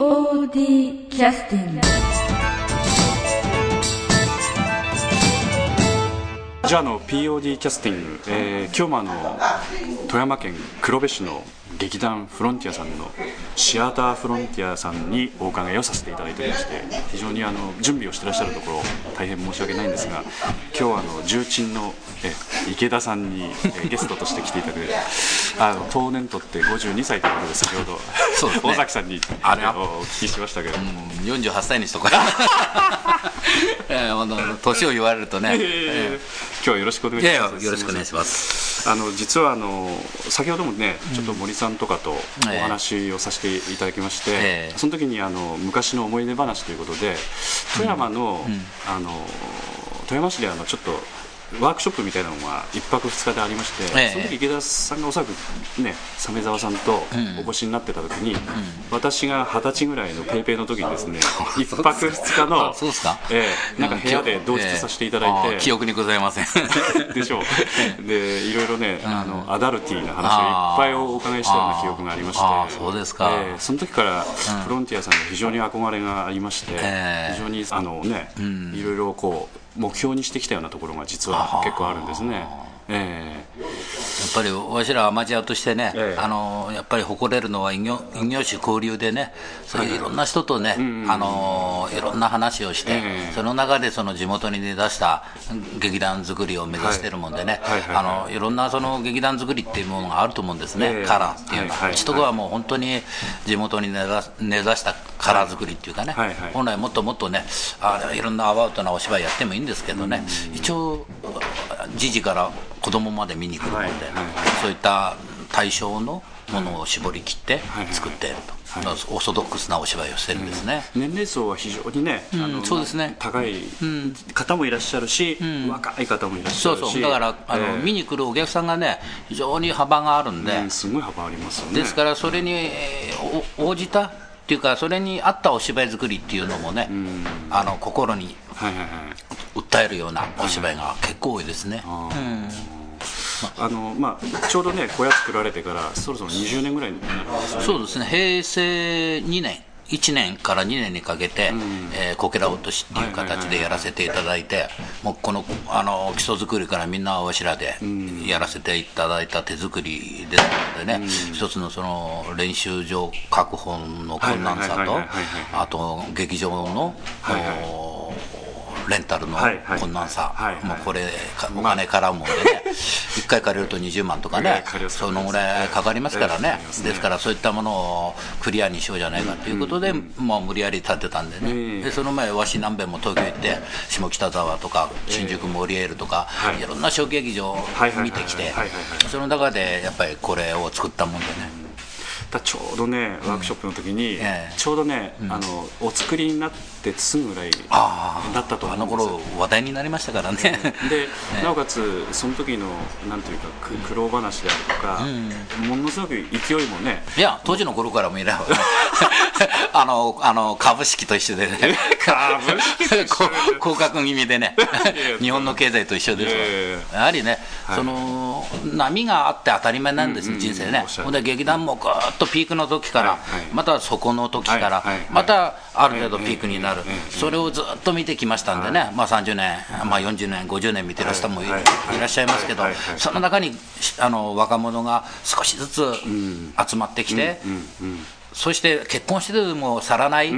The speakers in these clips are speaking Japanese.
POD キャスティングじゃあの POD キャスティング、えー今日もあの富山県黒部市の劇団フロンティアさんのシアターフロンティアさんにお伺いをさせていただいておりまして非常にあの準備をしてらっしゃるところ大変申し訳ないんですが今日はあの重鎮のえ池田さんに、えゲストとして来ていただいてあの当年とって52歳ということで先ほどそうですね。大崎さんにあれえお聞きしましたけど、48歳にしとか えーあの年を言われるとね、えー。今日はよろしくお願いします。やよろしくお願いしますあの実はあの先ほどもねちょっと森さんとかとええ。お話をさせていただきまして、ええ。その時にあの昔の思い出話ということで富山の,、あの富山市であのちょっとワークショップみたいなのが1泊2日でありまして、ええ。その時池田さんがおそらくね鮫沢さんとお越しになってた時に、私が二十歳ぐらいのペイペイの時にですね 1泊2日のあそうですか。ええなんか部屋で同室させていただいて、記憶にございません。でしょう。でいろいろね、あのアダルティーな話をいっぱいお伺いしたような記憶がありましてそうですか。えーその時からフロンティアさんに非常に憧れがありまして、えー非常にあのね、いろいろこう目標にしてきたようなところが実は結構あるんですね。えやっぱりわしらアマチュアとしてね、ええ。あのやっぱり誇れるのは異業異業種交流でね、そういういろんな人とね、あのいろんな話をして、ええ。その中でその地元に出した劇団作りを目指してるもんでね、はい。はいはいあのいろんなその劇団作りっていうものがあると思うんですね、ええ。カラーっていうのは。はいはいうちとこはもう本当に地元に根ざしたカラー作りっていうかね、はいはい。本来もっともっとねあいろんなアバウトなお芝居やってもいいんですけどね、一応時事から子供まで見に来るので、はいはい。そういった対象のものを絞り切ってはい。はい。作ってい。ると、オーソドックスなお芝居をしてるんですね。ー年齢層は非常にね、あのそうですね。高い方もいらっしゃるし、若い方もいらっしゃるし。そうそう。だからあの、えー見に来るお客さんがね非常に幅があるんで、うんすごい幅ありますよね。ですからそれにえーお応じたっていうかそれに合ったお芝居作りっていうのもね、あの心にはいはいはい訴えるようなお芝居が結構多いですね。あのまあ、ちょうどね小屋作られてからそろそろ20年ぐらいになるんですね。そうですね。平成2年1年から2年にかけて、えーこけら落としっていう形でやらせていただいて、もうこのあの基礎作りからみんなわしらでやらせていただいた手作りですのでね、一つのその練習場確保の困難さとあと劇場の、はいはいおレンタルのはいはい。困難さもうこれ、かお金絡むもんでね、1回借りると20万とかねそのぐらいかかりますからね。ですからそういったものをクリアにしようじゃないかということで、まあ、無理やり建てたんでええね、でその前、わし何べんも東京行って、下北沢とか、新宿モリエールとか、はい。いろんな小劇場見てきてその中でやっぱりこれを作ったもんでね。だちょうどねワークショップの時に、ええ。ちょうどね、あのお作りになってすぐぐらいだあったとあ思うんですよの頃話題になりましたからね。で、なおかつその時のなんというかく苦労話であるとか、ものすごく勢いもねいや、当時の頃からもいれば、あの、あの、株式と一緒でね、株式降格気味でね。や、日本の経済と一緒ですやはりね、はい。その、波があって当たり前なんですよ、うんうん人生ね。ほんで、劇団もぐーっとピークの時からはいはい、またそこの時からはいはいはい、またある程度ピークになる。それをずっと見てきましたんでね、まあ30年、まあ40年、50年見てる人もいらっしゃいますけどその中にあの若者が少しずつ集まってきて、そして結婚しても去らない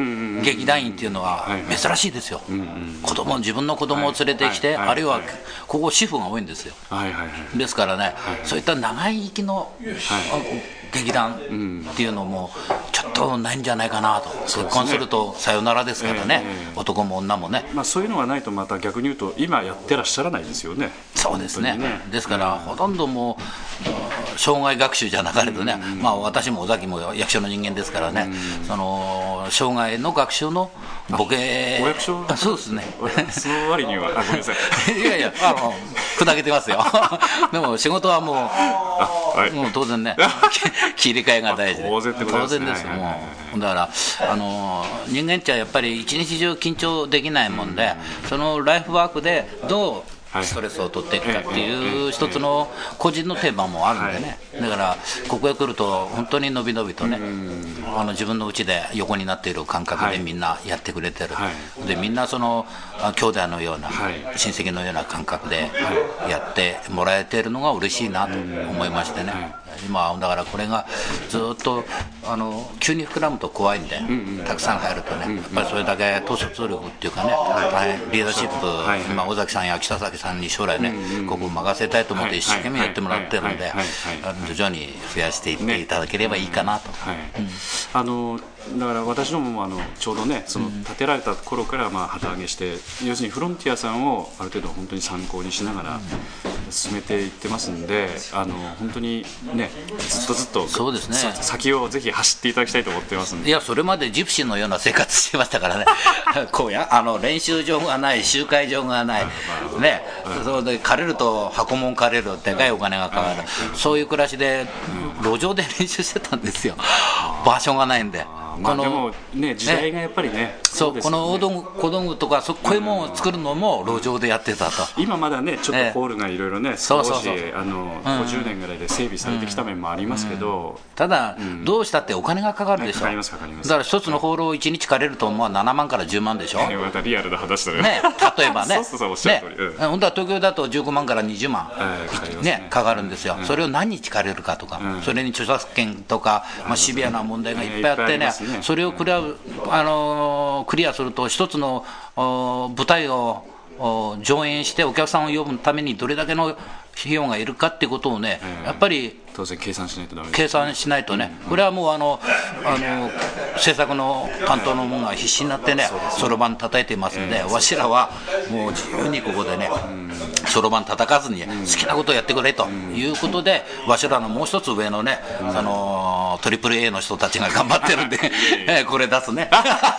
劇団員っていうのは珍しいですよ、子供自分の子供を連れてきて、あるい。ははい。ここ、主婦が多いんですよ。ですからね、そういった長い生きの、あ劇団っていうのも、ちょっとないんじゃないかなと、結婚するとさよならですからね、ええ男も女もね。まあ、そういうのがないとまた逆に言うと今やってらっしゃらないですよね。そうですね。ですから、ほとんどもう、障害学習じゃなかれとね、まあ、私も尾崎も役所の人間ですからね、その障害の学習のボケ、お役所？あ そうですね。その割には。あごめんなさい。いやいや、あの、砕けてますよ。でも仕事はもう、はい。もう当然ね、き 切り替えが大事で。当然でね。当然ですよ、は。だから、あの、人間っちゃやっぱり一日中緊張できないもんで、そのライフワークでどうストレスを取っていくかっていう一つの個人のテーマもあるんでね、だからここへ来ると本当にのびのびとね、あの自分のうちで横になっている感覚でみんなやってくれてる、でみんなその兄弟のような、親戚のような感覚でやってもらえてるのが嬉しいなと思いましてね。今だからこれがずっとあの急に膨らむと怖いんで、たくさん入るとね、やっぱりそれだけ統率力っていうかね、大変リーダーシップ、今、尾崎さんや北崎さんに将来ね、ここ任せたいと思って一生懸命やってもらってるんで、徐々に増やしてい。ってい。ただければい。い。かなと。あのだから私どももあのちょうどねその建てられた頃からまあ旗揚げして、要するにフロンティアさんをある程度本当に参考にしながら進めていってますんであの本当にねずっとずっとそうですね。先をぜひ走っていただきたいと思ってますんで。いやそれまでジプシーのような生活してましたからね。こうやあの練習場がない集会場がない。ね。それで借りると箱もん借りるでかいお金がかかる。そういう暮らしで路上で練習してたんですよ。場所がないんで。まあ、でもね時代がやっぱりねそう、ね、この大道具小道具とかそこういうものを作るのも路上でやってたと、今まだねちょっとホールがいろいろね、少しあの、うん、50年ぐらいで整備されてきた面もありますけど、うん、ただ、うん、どうしたってお金がかかるでしょ、かかりますかかります。だから一つのホールを1日借りるとまあ7万から10万でしょ、またリアルな話だねね例えばね。そうそうおっしゃる通り、ね、本当は東京だと15万から20万、ねね、かかるんですよ、それを何日借りるかとか、それに著作権とか、まあ、シビアな問題がいっぱいあってね、それをクリアあのクリアすると、一つの舞台を上演してお客さんを呼ぶためにどれだけの費用がいるかってことをね、やっぱり当然計算しないとダメ計算しないとね、これはもうあのあの制作の担当の者が必死になってね、そろばん叩いてますんで、わしらはもう自由にここでね、そろばん叩かずに好きなことをやってくれということで、わしらのもう一つ上のね、あのトリプル A の人たちが頑張ってるんで、これ出すね、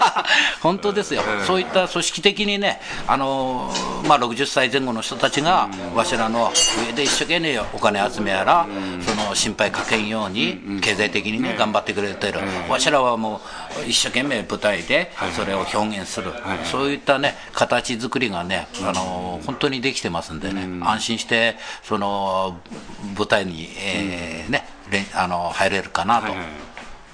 本当ですよ、そういった組織的にね、あのまあ、60歳前後の人たちが、わしらの上で一生懸命お金集めやら、その心配かけんように、経済的にね、頑張ってくれてる、わしらはもう、一生懸命舞台でそれを表現する、そういったね、形作りがね、あの本当にできてますんでね、安心して、その舞台に、えーね、あの入れるかなと、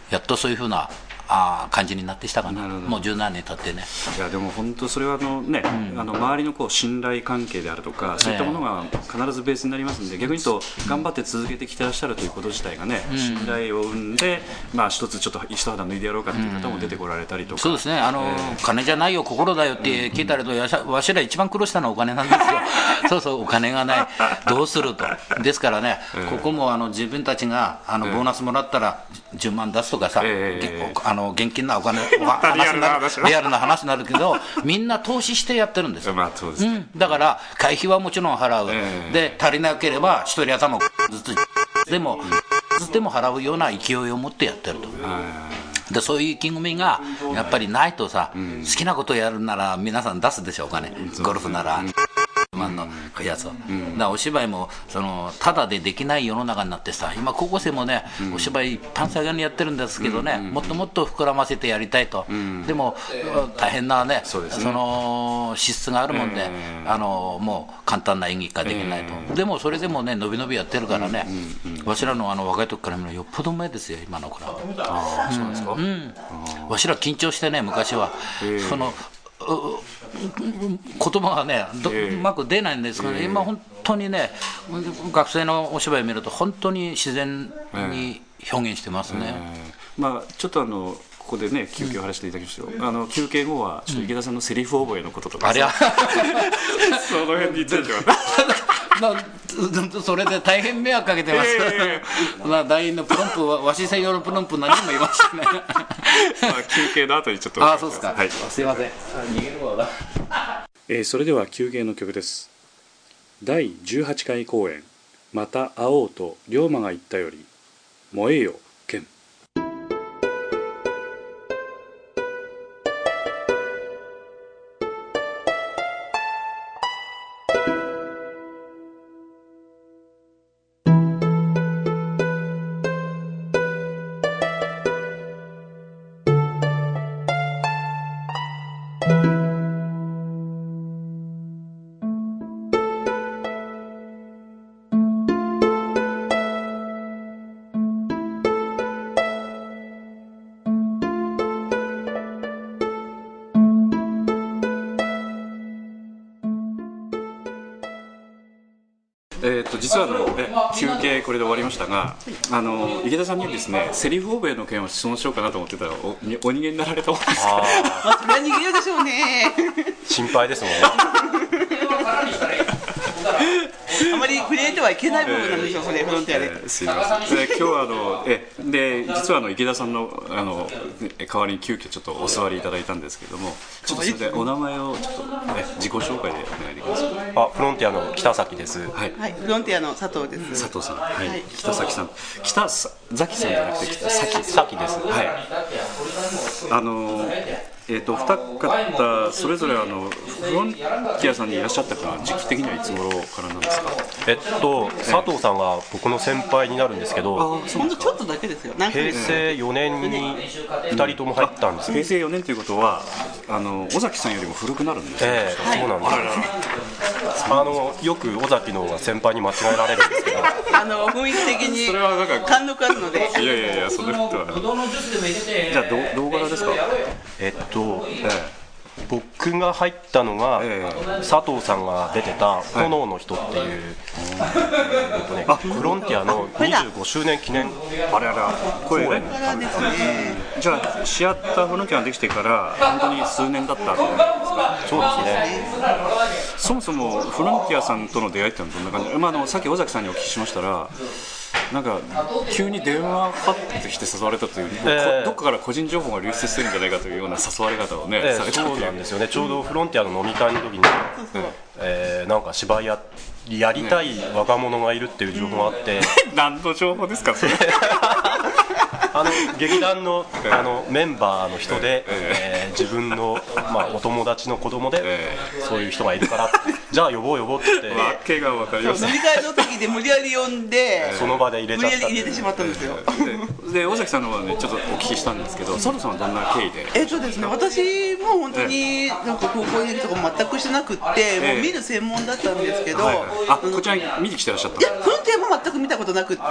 やっとそういうふうなあ感じになってきたかな、もう十何年経ってね。いやでも本当、それはあの、ね、うん、あの周りのこう信頼関係であるとか、そういったものが必ずベースになりますので、逆に言うと、頑張って続けてきてらっしゃるということ自体がね、うん、信頼を生んで、まあ、一つちょっと一肌脱いでやろうかという方も出てこられたりとか、そうですね、あの、えー、金じゃないよ、心だよって聞いたりと、わしら一番苦労したのはお金なんですよ、そうそう、お金がない、どうすると、ですからね、ここもあの自分たちがあのボーナスもらったら10万出すとかさ、えー、あの現金なお金 リアルな話になるけどみんな投資してやってるんですよ、まあそうです、うん、だから会費はもちろん払う、えー、で足りなければ一人頭ずつでも、ずつでも払うような勢いを持ってやってると。でそういう意気込みがやっぱりないとさ、うん、好きなことやるなら皆さん出すでしょうかね、ゴルフなら。万のやつを、うん、だお芝居もそのただでできない世の中になってさ今高校生もね、うん、お芝居一般作業にやってるんですけどね、もっともっと膨らませてやりたいと、でも大変なねその資質があるもんで、あのもう簡単な演技ができないと、でもそれでもね伸び伸びやってるからね、わしらのあの若い時から見るよっぽど前ですよ今の子らは。あそうですか、うん、わしら緊張してね昔は、その言葉がね、うまく出ないんですが、ね、今、本当にね、学生のお芝居見ると、本当に自然に表現してますね。まあ、ちょっとあのここでね休憩を話していただきました、うん、あの休憩後はちょっと池田さんのセリフ覚えのこととか、ありゃ。その辺については それで大変迷惑かけてます、えー、まあ団員のプロンプはわし専用のプロンプ何もいましたね。まあ休憩の後にちょっとあそうですか、はい、すいません。逃げるわ。な、えー、それでは休憩の曲です。第18回公演「また会おうと龍馬が言ったより燃えよ剣」と実はあのえ休憩これで終わりましたが、あの池田さんにですねセリフ欧米の件を質問しようかなと思ってたらおにお逃げになられたもんですから。まあそれは逃げるでしょうね。心配ですもんね。あまり触れてはいけない部分なんでしょうそれフロンティアで、えーすいません。で今日はあのえで実はあの池田さんのあのえ代わりに急遽ちょっとお座りいただいたんですけれどもちょっとそれでお名前をちょっとえ自己紹介でお願いあフロンティアの北崎です。はい。はいフロンティアの佐藤です。佐藤さん、はい。はい。北崎さん。北さ崎さんじゃなくて北崎。崎です。はい。あのえー、と二方それぞれあのフロンティアさんにいらっしゃったのは時期的にはいつ頃からなんですか？えっと佐藤さんが僕の先輩になるんですけどほんとちょっとだけですよ。平月成4年に2人とも入ったんですよ平成4年ということはあの尾崎さんよりも古くなるんですね、ええそうなんです。あのよく尾崎の方が先輩に間違えられるんですけど。あの雰囲気的にそれはなんか貫禄あるので。いやいやいやそんなことは。じゃあど動画ですか？えっとえ僕が入ったのが、え佐藤さんが出てた「炎の人」っていう、えっとね、フロンティアの25周年記念えあれあらこれ。公演からですね。じゃあシアターフロンティアができてから本当に数年だったと思うんですかそうですね。そもそもフロンティアさんとの出会いってのはどんな感じ、まあ、あのさっき尾崎さんにお聞きしましたらなんか急に電話かかってきて誘われたという、ええ。こどっかから個人情報が流出してるんじゃないかというような誘われ方をね、え。えされたそうなんですよね。ちょうどフロンティアの飲み会の時に、えーなんか芝居ややりたい若者がいるっていう情報があって、何の情報ですかそれ あの劇団のあのメンバーの人で、ええ。ー自分の、まあ、お友達の子供で、えそういう人がいるからじゃあ呼ぼう呼ぼうって言ってわけが分かりません。飲み会の時で無理やり呼んでその場で入れ無ちゃった理やり入れてしまったんですよ。でで尾崎さんの方はねちょっとお聞きしたんですけど佐藤さんはどんな経緯で？えっとですね。私も本当になんか高校演劇とか全くしてなくって、ええ。もう見る専門だったんですけど、はいはい。あのこちらに見に来てらっしゃったいや、フロンティアも全く見たことなくって、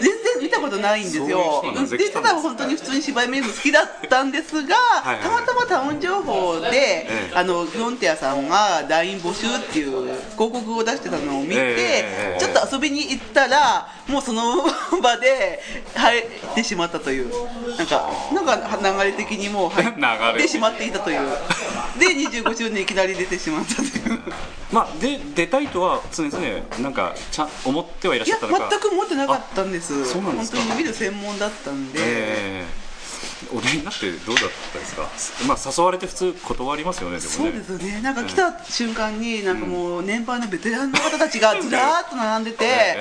全然見たことないんですよ。でただ本当に普通に芝居見るの好きだったんですが、はいはい。たまたまタウン情報で、ええ。あのフロンティアさんが LINE 募集っていう広告を出してたのを見て、ええちょっと遊びに行ったら、もうその場で入ってしまったという、なんか、なんか流れ的にもう 入ってしまっていたという、で、25周年いきなり出てしまったという。まあで出たいとは常々なんかちゃん思ってはいらっいやしゃったのか。全く思ってなかったんです。そうなん本当に見る専門だったんで、ええお出になってどうだったですか？まあ誘われて普通断りますよねね。そうですよね。なんか来た瞬間になんかもう年配のベテランの方たちがずらーっと並んでて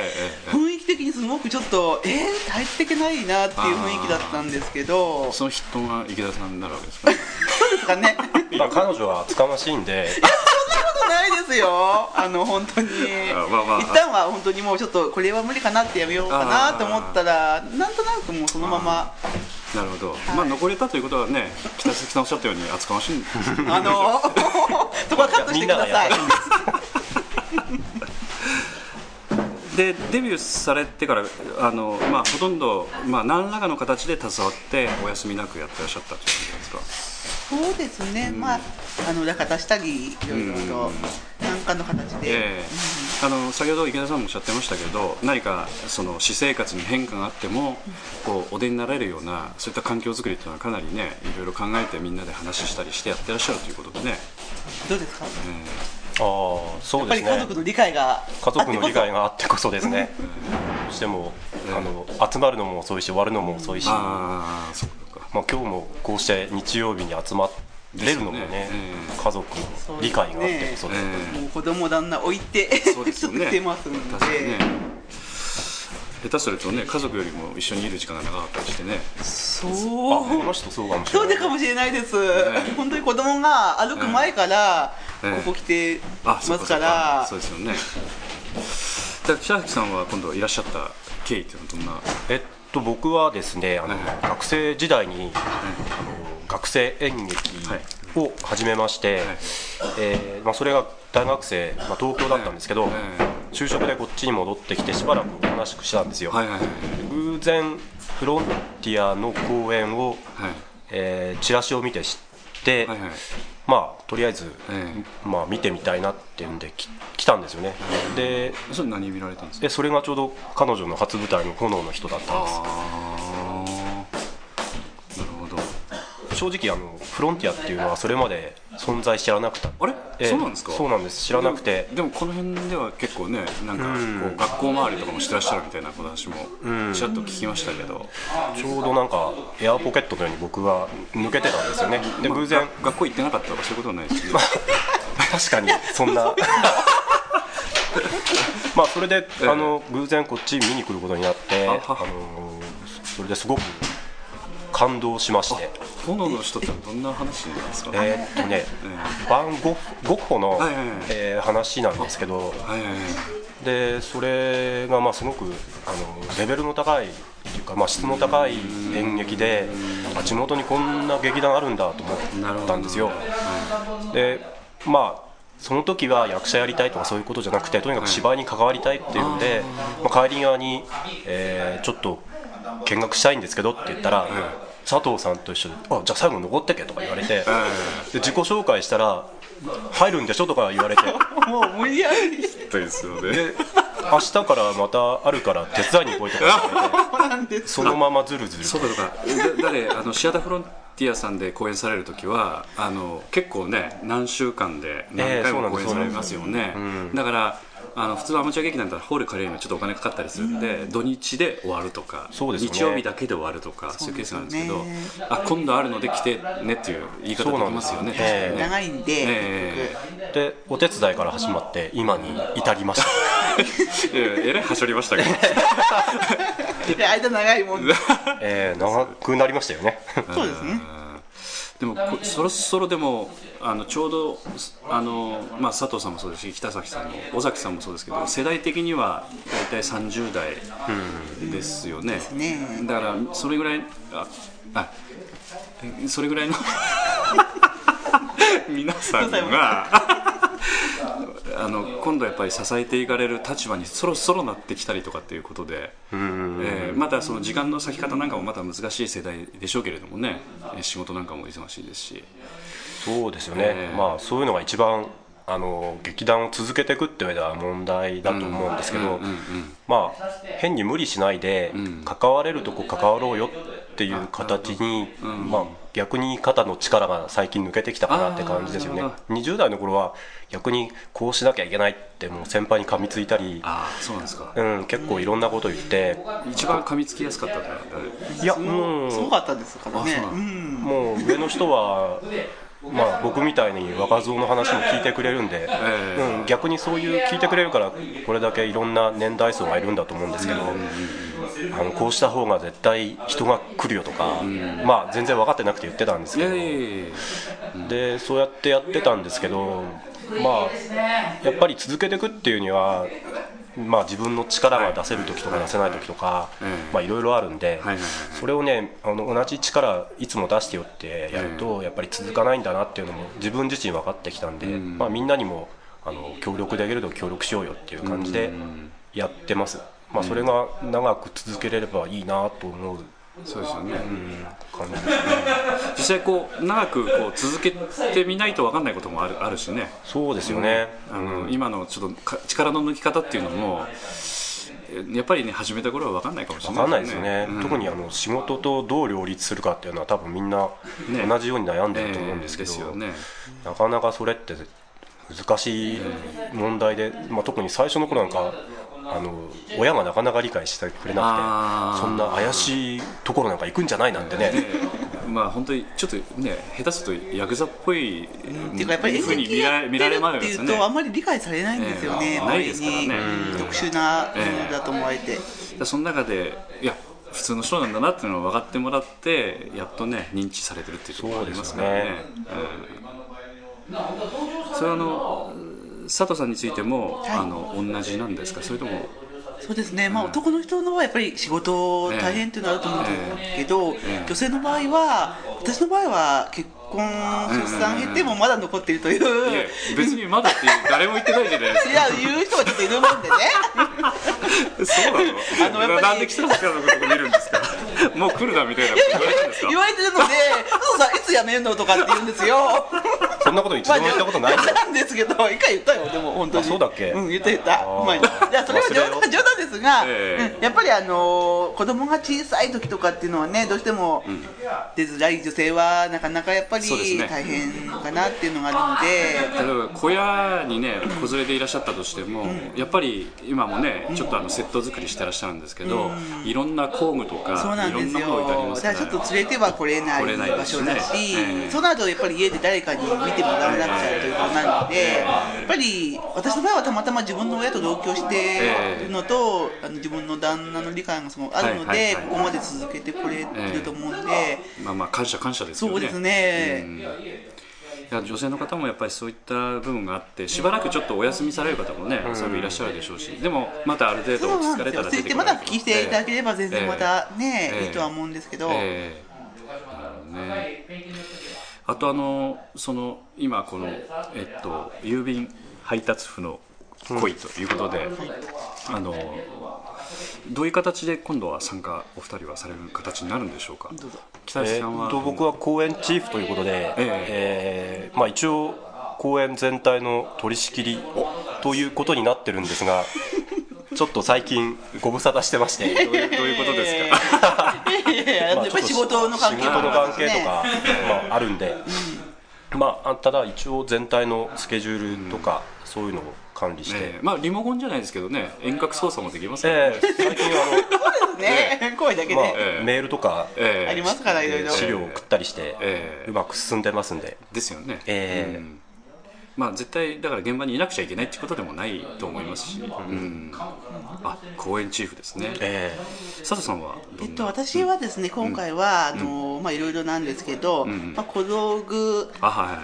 雰囲気的にすごくちょっとえー、入っていけないなっていう雰囲気だったんですけど。そその筆頭が池田さんになるわけですか？うですかね。まあ、彼女は厚かましいんで ことないですよ。あの本当に。あまあまあ。一旦は本当にもうちょっとこれは無理かなってやめようかなと思ったらなんとなくもうそのまま。なるほど、まあ残れたということはね北関さんおっしゃったように厚かましい あの そこはカットしてください。でデビューされてからあの、まあ、ほとんど、まあ、何らかの形で携わってお休みなくやってらっしゃったという感じですか？そうですね、まあ、あの裏方したり、いろいろと、何かの形で、ええ。あの先ほど池田さんもおっしゃってましたけど何かその私生活に変化があってもこうお出になれるようなそういった環境づくりっていうのはかなりねいろいろ考えてみんなで話したりしてやってらっしゃるということでね、どうですか、ああそうですね。り家族の理解が家族の理解ががあってこそですね。どうしてもあの集まるのも遅いし終わるのも遅いし、まああそうかあ、今日もこうして日曜日に集まれるのもね家族の理解があってこそで、えもう子供旦那置いて、そてますんで、下手するとね家族よりも一緒にいる時間が長かったりしてね。そあこう。の人そうかもしれそうないでかもしれないです、本当に子供が歩く前からええここ来てあますから、そうですよね。じゃあ北崎さんは今度いらっしゃった経緯っていうのはどんな？えっと僕はですねあの、はい。学生時代にあの学生演劇を始めまして、はい。えーまあ、それが大学生、まあ、東京だったんですけど、はい。就職でこっちに戻ってきてしばらくお話ししたんですよ、偶然フロンティアの公演を、はい。えーチラシを見て知って、はいはいまあとりあえず、えまあ見てみたいなっていうん。でき来たんですよね。でそれ何見られたんですか？でそれがちょうど彼女の初舞台の「炎の人」だったんです。ああなるほど。正直あのフロンティアっていうのはそれまで存在知らなくてあれ、ええ。そうなんですか？そうなんです。知らなくて。でもこの辺では結構ねなんかこう学校周りとかもしてらっしゃるみたいな話もちらっと聞きましたけど、ちょうどなんかエアポケットのように僕は抜けてたんですよね。で偶然。が学校行ってなかったとかそういうことはないですよね。確かにそんな。まあそれで、ええ。あの偶然こっち見に来ることになってあのそれですごく感動しまして炎の人ってどんな話なんですか、えーっとねバンゴッホの、はいはいはい。えー話なんですけどはいはいはい。でそれがまあすごくあのレベルの高いっていうか、まあ、質の高い演劇であ地元にこんな劇団あるんだと思ったんですよ。でまあその時は役者やりたいとかそういうことじゃなくてとにかく芝居に関わりたいっていうんで、まあ、帰り側に、えーちょっと見学したいんですけどって言ったら、佐藤さんと一緒で「あじゃあ最後残ってけ」とか言われて、で自己紹介したら「入るんでしょ?」とか言われて。もう無理やり。そ うですよねで明日からまたあるから手伝いに来いとか言われてそのままずるずるそうかそうか。だ誰？あのシアターフロンティアさんで公演される時はあの結構ね何週間で何回も公演されますよね、だからあの普通アマチュア劇団だったらホール借りるのにちょっとお金かかったりするんで、土日で終わるとか、ね。日曜日だけで終わるとかそういうケースがあるんですけどね。あ今度あるので来てねっていう言い方できますよねそうなんです確かにね。長いんで、えでお手伝いから始まって今に至りました。えらいはしょりましたけど。間長いもんで。えー長くなりましたよね。そうですねでもこそろそろでもあのちょうどあの、まあ、佐藤さんもそうですし北崎さんも尾崎さんもそうですけど世代的には大体30代ですよね、ね。だからそれぐらいああえそれぐらいの 皆さんがあの今度やっぱり支えていかれる立場にそろそろなってきたりとかっていうことで、えーまたその時間の割き方なんかもまた難しい世代でしょうけれどもね。えー仕事なんかも忙しいですし。そうですよね、えー。まあそういうのが一番あの劇団を続けていくっていう上では問題だと思うんですけど、まあ変に無理しないで、関われるとこ関わろうよっていう形に、まあ逆に肩の力が最近抜けてきたかなって感じですよね。あーなる20代の頃は逆にこうしなきゃいけないってもう先輩に噛みついたり、ああそうなんですか。うん、結構いろんなこと言って。一番噛みつきやすかったいやもうすごかったですからね。もう上の人は、まあ、僕みたいに若造の話も聞いてくれるんで、ええ。うん、逆にそういう聞いてくれるからこれだけいろんな年代層がいるんだと思うんですけど、あのこうした方が絶対人が来るよとか、まあ、全然分かってなくて言ってたんですけどいやいやいやいや。でそうやってやってたんですけど、まあ、やっぱり続けていくっていうには。まあ、自分の力が出せる時とか出せない時とか、ええまあ、いろいろあるんで、それをねあの同じ力いつも出してよってやると、やっぱり続かないんだなっていうのも自分自身分かってきたんで、まあ、みんなにもあの協力できると協力しようよっていう感じでやってます、まあ、それが長く続けれればいいなと思う。そうですよね、感じ。ですね実際こう長くこう続けてみないと分かんないこともあるあるしね。そうですよね、あの今のちょっとか力の抜き方っていうのもえやっぱりね始めた頃は分かんないかもしれ分かんなないいですよね、うん。特にあの仕事とどう両立するかっていうのは多分みんなね。同じように悩んでると思うんですけど、えーねなかなかそれって難しい問題で、まあ、特に最初の頃なんかあの親がなかなか理解してくれなくてそんな怪しいところなんか行くんじゃないなんてね。まあ本当にちょっとね下手するとヤクザっぽいっていうかやっぱりふうに見演劇やってら見られるっていうますよねとあんまり理解されないんですよね、ないですからね。うん特殊なものだと思われて、でその中でいや普通の人なんだなっていうのを分かってもらってやっとね認知されてるっていうところがありますからね。うんそれはあの佐藤さんについても、はい。あの同じなんですか？それとも。そうですね、まあ、男の人のはやっぱり仕事大変っていうのはあると思うんですけど、え女性の場合は私の場合は結婚出産経てもまだ残っているという、いや別にまだって誰も言ってないじゃないですいや言う人がちょっといるもんでね。か そうなの？あのやっぱりなんで北崎さんのこと見るんですか？もう来るなみたいなこと言われたんですか？言われてるので「そうさいつ辞めるの?」とかって言うんですよ。そんなこと一度も言ったことないですけど一回言ったよでも本当に。あそうだっけ？うん言った。言った前にいや。それは冗談 冗談ですが、ええ。うんやっぱりあのー子供が小さい時とかっていうのはねどうしても出づらい女性はなかなかやっぱり大変かなっていうのがあるので、例えば小屋にね子連れでいらっしゃったとしても、やっぱり今もねちょっとあのセット作りしてらっしゃるんですけど、いろんな工具とかそうなんですよ。だから。らちょっと連れては来れない場所だし、ええそうなるとやっぱり家で誰かに見てもらわなくちゃということになるので、やっぱり私の場合はたまたま自分の親と同居しているのと、あの自分の旦那の理解がすごくあるので、ここまで続けてくれてると思うんで、まあまあ感謝感謝ですよね。そうですね。うん。いや女性の方もやっぱりそういった部分があってしばらくちょっとお休みされる方もね、そういういらっしゃるでしょうしでもまたある程度落ち着かれたら出てこられるまだ復帰していただければ全然またね、ええ。いいとは思うんですけど、ええなるほどねあとあのその今このえっと郵便配達夫の恋ということで、あのどういう形で今度は参加お二人はされる形になるんでしょうか？北え橋さんは、ーっと僕は公演チーフということで、えーまあ、一応公演全体の取り仕切りということになってるんですがちょっと最近ご無沙汰してまして。どういうどういうことですか、い やいややっぱり仕事の関係仕事の関係とねか、まあ、あるんで、まあ、ただ一応全体のスケジュールとか、そういうのを管理して、ええ。まあリモコンじゃないですけどね。遠隔操作もできますからね、えー最近あね、声だけの、まあで、ええメールとかええ。ありますからいろいろ。資料を送ったりして、ええ。うまく進んでますんで、ですよね、ええ。うんまあ絶対だから現場にいなくちゃいけないってことでもないと思いますし、うん。あ公演チーフですね、え佐藤さんはどえっと、私はですね今回は、あのまあいろいろなんですけど、ん。まあ、小道具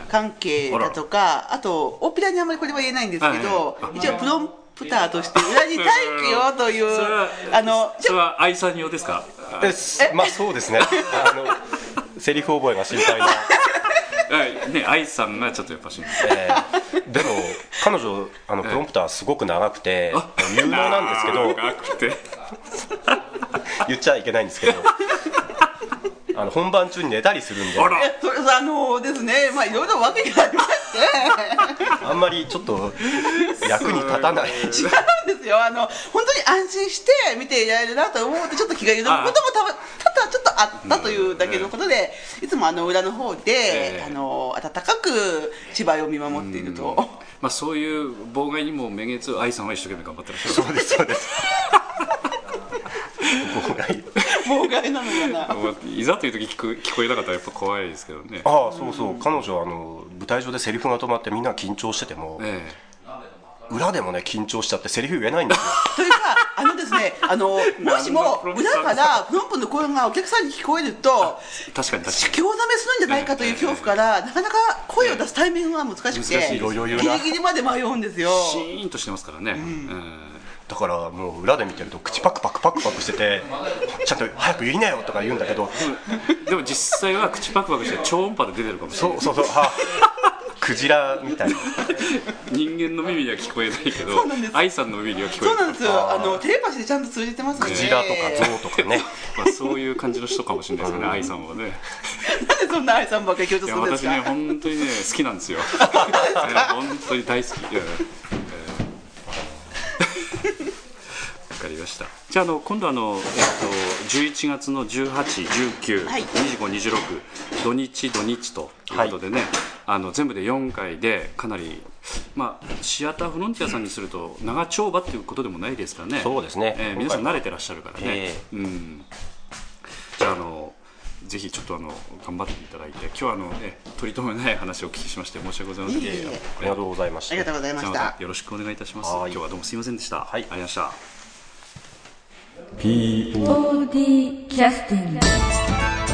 関係だとかあと大っぴらにあんまりこれは言えないんですけど、はいはい。一応プロンプターとして裏に待機をというそれはあのそれは愛さん用ですか？まあそうですね。あのセリフ覚えが心配な、はいね愛さんがちょっとやっぱしえーでも彼女あのプロンプターすごく長くて有能なんですけど長くて。言っちゃいけないんですけどあの本番中に寝たりするんで。あら。えそれあのですねまあいろいろ訳がありましてあんまりちょっと役に立たない。違うんですよ。あの本当に安心して見ていられるなと思ってちょっと気が緩む。こともたぶあったというだけのことで、いつもあの裏の方で、ええ。あの温かく芝居を見守っていると、まあそういう妨害にもめげず愛さんは一生懸命頑張ってらっしゃるそうですそうです。妨害。妨害なのかな。まあいざという時聞こ聞こえなかったらやっぱ怖いですけどね。ああそうそう。彼女あの舞台上でセリフが止まってみんな緊張しててもえ裏でもね緊張しちゃってセリフ言えないんですよ。というかあのですね あのもしも裏からプロンプの声がお客さんに聞こえるとえ確かに確か興ざめするんじゃないかという恐怖からなかなか声を出すタイミングが難しくていろい。ろ言うギなリギリまで迷うんですよ。にシーンとしてますからね、うん。だからもう裏で見てると口パクパクパクパクしててちゃんと早く言いなよとか言うんだけど。でも実際は口パクパクして超音波で出てるかもしれない。そうそうそう。あクジラみたいな。人間の耳には聞こえないけどそうなんです。愛さんの耳には聞こえる。そうなんですよ。あのテレパシーでちゃんと通じてますね。クジラとかゾウとかね。まあ、そういう感じの人かもしれないですよね愛さんはね。なんでそんな愛さんばっかり強調いやするんですか？私ね本当にね好きなんですよ、えー本当に大好き。いやいやえーわかりました。じゃああの今度あの、えっと、11月の1819、はい。2526土日土日ということでね、あの全部で4回でかなりまあシアターフロンティアさんにすると長丁場っていうことでもないですからね。そうですね。えー皆さん慣れてらっしゃるからね、えうん。じゃああのぜひちょっとあの頑張っていただいて今日はあの、ね、取り留めない話をお聞きしまして申し訳ございません。ありがとうございました。ありがとうございました。よろしくお願いいたします。はい。今日はどうもすいませんでした。はい。ありがとうございました。POD キャスティング